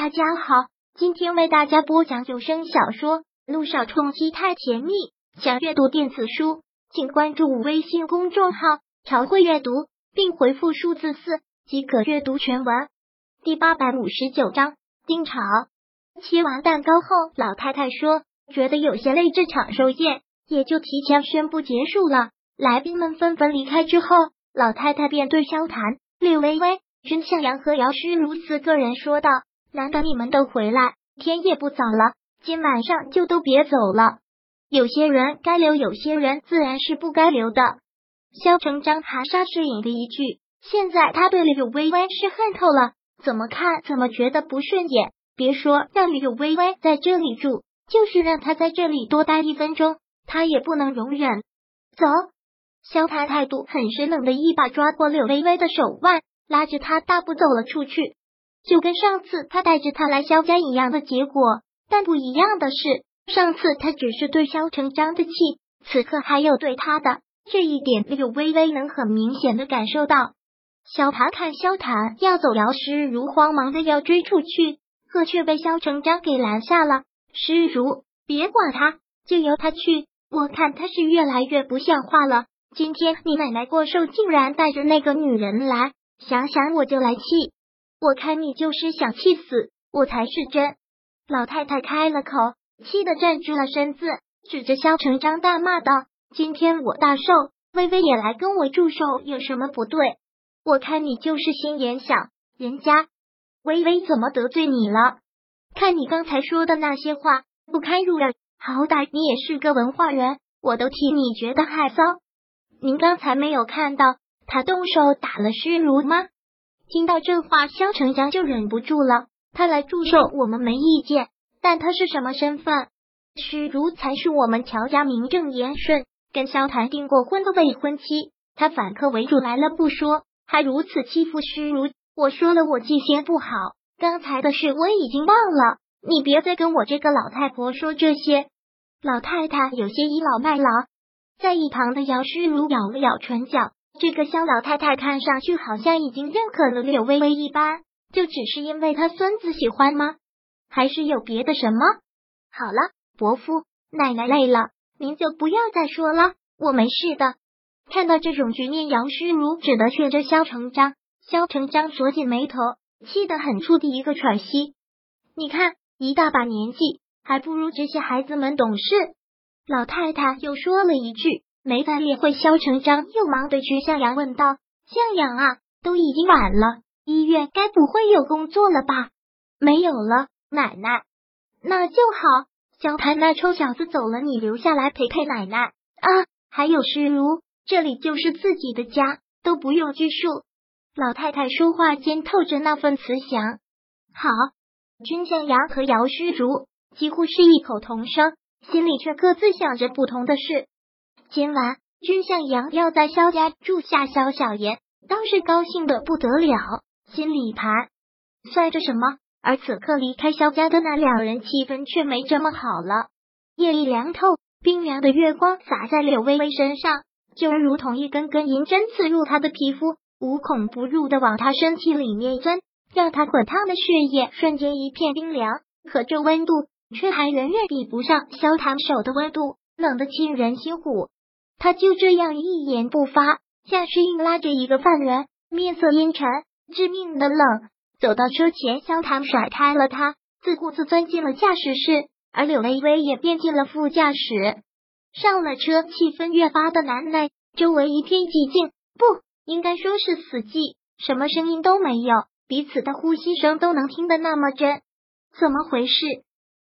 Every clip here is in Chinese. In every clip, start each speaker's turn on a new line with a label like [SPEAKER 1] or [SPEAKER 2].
[SPEAKER 1] 大家好，今天为大家播讲有声小说《路上冲击太甜蜜》。想阅读电子书，请关注微信公众号“朝会阅读”，并回复数字四即可阅读全文。第八百五十九章丁吵。切完蛋糕后，老太太说：“觉得有些累，这场寿宴也就提前宣布结束了。”来宾们纷纷离开之后，老太太便对萧谈、柳微微、君向阳和姚诗如四个人说道。难得你们都回来，天也不早了，今晚上就都别走了。有些人该留，有些人自然是不该留的。萧成章含沙射影的一句，现在他对柳微微是恨透了，怎么看怎么觉得不顺眼。别说让柳微微在这里住，就是让他在这里多待一分钟，他也不能容忍。走，萧谈态度很是冷的一把抓过柳微微的手腕，拉着她大步走了出去。就跟上次他带着他来萧家一样的结果，但不一样的是，上次他只是对萧成章的气，此刻还有对他的这一点，柳微微能很明显的感受到。萧谈看萧谈要走，姚诗如慌忙的要追出去，可却被萧成章给拦下了。诗如，别管他，就由他去。我看他是越来越不像话了。今天你奶奶过寿，竟然带着那个女人来，想想我就来气。我看你就是想气死我才是真。老太太开了口，气得站直了身子，指着萧成章大骂道：“今天我大寿，微微也来跟我祝寿，有什么不对？我看你就是心眼小，人家微微怎么得罪你了？看你刚才说的那些话，不堪入耳。好歹你也是个文化人，我都替你觉得害臊。您刚才没有看到他动手打了虚如吗？”听到这话，萧成阳就忍不住了。他来祝寿，我们没意见，但他是什么身份？许如才是我们乔家名正言顺跟萧谈订过婚的未婚妻。他反客为主来了不说，还如此欺负虚如。我说了，我记性不好，刚才的事我已经忘了。你别再跟我这个老太婆说这些。老太太有些倚老卖老，在一旁的姚诗如咬了咬唇角。这个肖老太太看上去好像已经认可了柳微微一般，就只是因为她孙子喜欢吗？还是有别的什么？好了，伯父，奶奶累了，您就不要再说了，我没事的。看到这种局面，杨诗如只得劝着肖成章。肖成章锁紧眉头，气得很出的一个喘息。你看，一大把年纪，还不如这些孩子们懂事。老太太又说了一句。没再理会萧成章，又忙对曲向阳问道：“向阳啊，都已经晚了，医院该不会有工作了吧？”“没有了，奶奶。”“那就好。”萧谈那臭小子走了，你留下来陪陪奶奶啊！还有诗如，这里就是自己的家，都不用拘束。老太太说话间透着那份慈祥。好，君向阳和姚诗如几乎是异口同声，心里却各自想着不同的事。今晚君向阳要在萧家住下萧小言，倒是高兴的不得了，心里盘算着什么。而此刻离开萧家的那两人，气氛却没这么好了。夜里凉透，冰凉的月光洒在柳微微身上，就如同一根根银针刺入她的皮肤，无孔不入的往她身体里面钻，让她滚烫的血液瞬间一片冰凉。可这温度却还远远比不上萧唐手的温度，冷得沁人心骨。他就这样一言不发，像是硬拉着一个犯人，面色阴沉，致命的冷。走到车前，萧唐甩开了他，自顾自钻进了驾驶室，而柳微微也变进了副驾驶。上了车，气氛越发的难耐，周围一片寂静，不应该说是死寂，什么声音都没有，彼此的呼吸声都能听得那么真。怎么回事？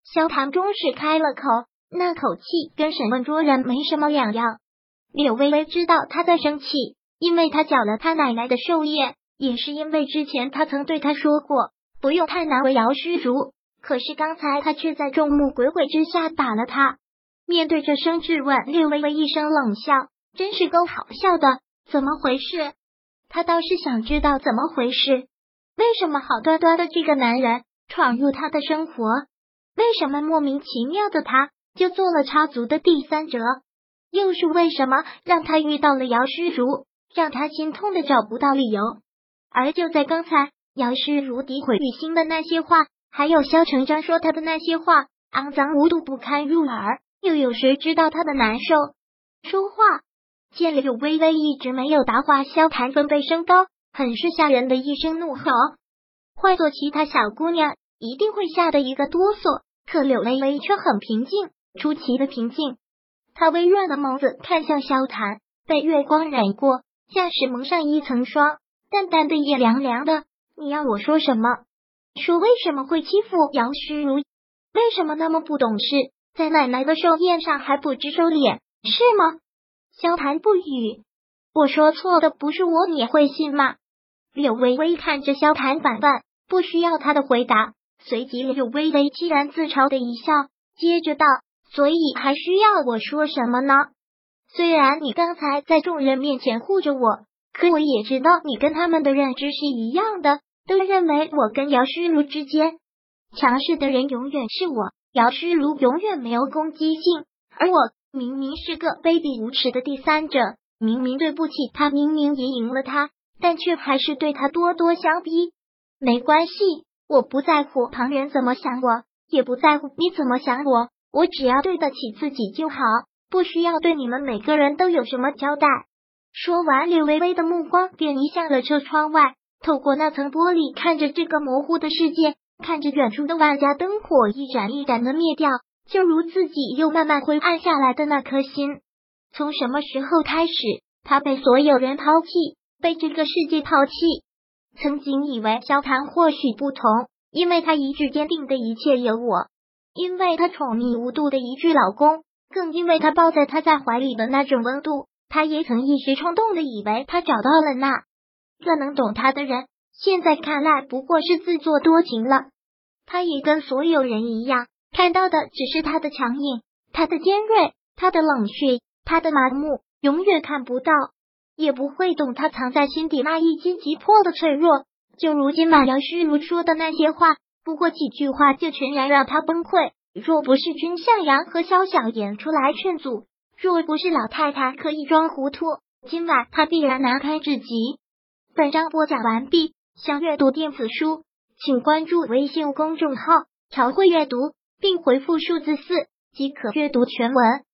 [SPEAKER 1] 萧唐终是开了口，那口气跟审问捉人没什么两样。柳微微知道他在生气，因为他搅了他奶奶的寿宴，也是因为之前他曾对他说过不用太难为姚虚竹。可是刚才他却在众目睽睽之下打了他。面对这声质问，柳微微一声冷笑，真是够好笑的。怎么回事？他倒是想知道怎么回事。为什么好端端的这个男人闯入他的生活？为什么莫名其妙的他就做了插足的第三者？又是为什么让他遇到了姚诗如，让他心痛的找不到理由？而就在刚才，姚诗如诋毁雨欣的那些话，还有萧成章说他的那些话，肮脏无度，不堪入耳。又有谁知道他的难受？说话，见柳微微一直没有答话，萧谈分贝升高，很是吓人的一声怒吼。换做其他小姑娘，一定会吓得一个哆嗦。可柳微微却很平静，出奇的平静。她微弱的眸子看向萧谈，被月光染过，像是蒙上一层霜，淡淡的也凉凉的。你要我说什么？说为什么会欺负姚诗如？为什么那么不懂事？在奶奶的寿宴上还不知收敛，是吗？萧谈不语。我说错的不是我，你会信吗？柳微微看着萧谈反问，不需要他的回答。随即柳微微凄然自嘲的一笑，接着道：“所以还需要我说什么呢？虽然你刚才在众人面前护着我，可我也知道你跟他们的认知是一样的，都认为我跟姚诗如之间强势的人永远是我。”姚诗如永远没有攻击性，而我明明是个卑鄙无耻的第三者，明明对不起他，明明也赢了他，但却还是对他咄咄相逼。没关系，我不在乎旁人怎么想我，也不在乎你怎么想我，我只要对得起自己就好，不需要对你们每个人都有什么交代。说完，柳微微的目光便移向了车窗外，透过那层玻璃看着这个模糊的世界。看着远处的万家灯火一盏一盏的灭掉，就如自己又慢慢灰暗下来的那颗心。从什么时候开始，他被所有人抛弃，被这个世界抛弃？曾经以为萧谈或许不同，因为他一直坚定的一切有我，因为他宠溺无度的一句老公，更因为他抱在他在怀里的那种温度。他也曾一时冲动的以为他找到了那个能懂他的人。现在看来不过是自作多情了。他也跟所有人一样，看到的只是他的强硬，他的尖锐，他的冷血，他的麻木，永远看不到，也不会懂他藏在心底那一击即破的脆弱。就如今马良虚如说的那些话，不过几句话就全然让他崩溃。若不是君向阳和萧小言出来劝阻，若不是老太太刻意装糊涂，今晚他必然难堪至极。本章播讲完毕。想阅读电子书，请关注微信公众号“朝会阅读”，并回复数字四即可阅读全文。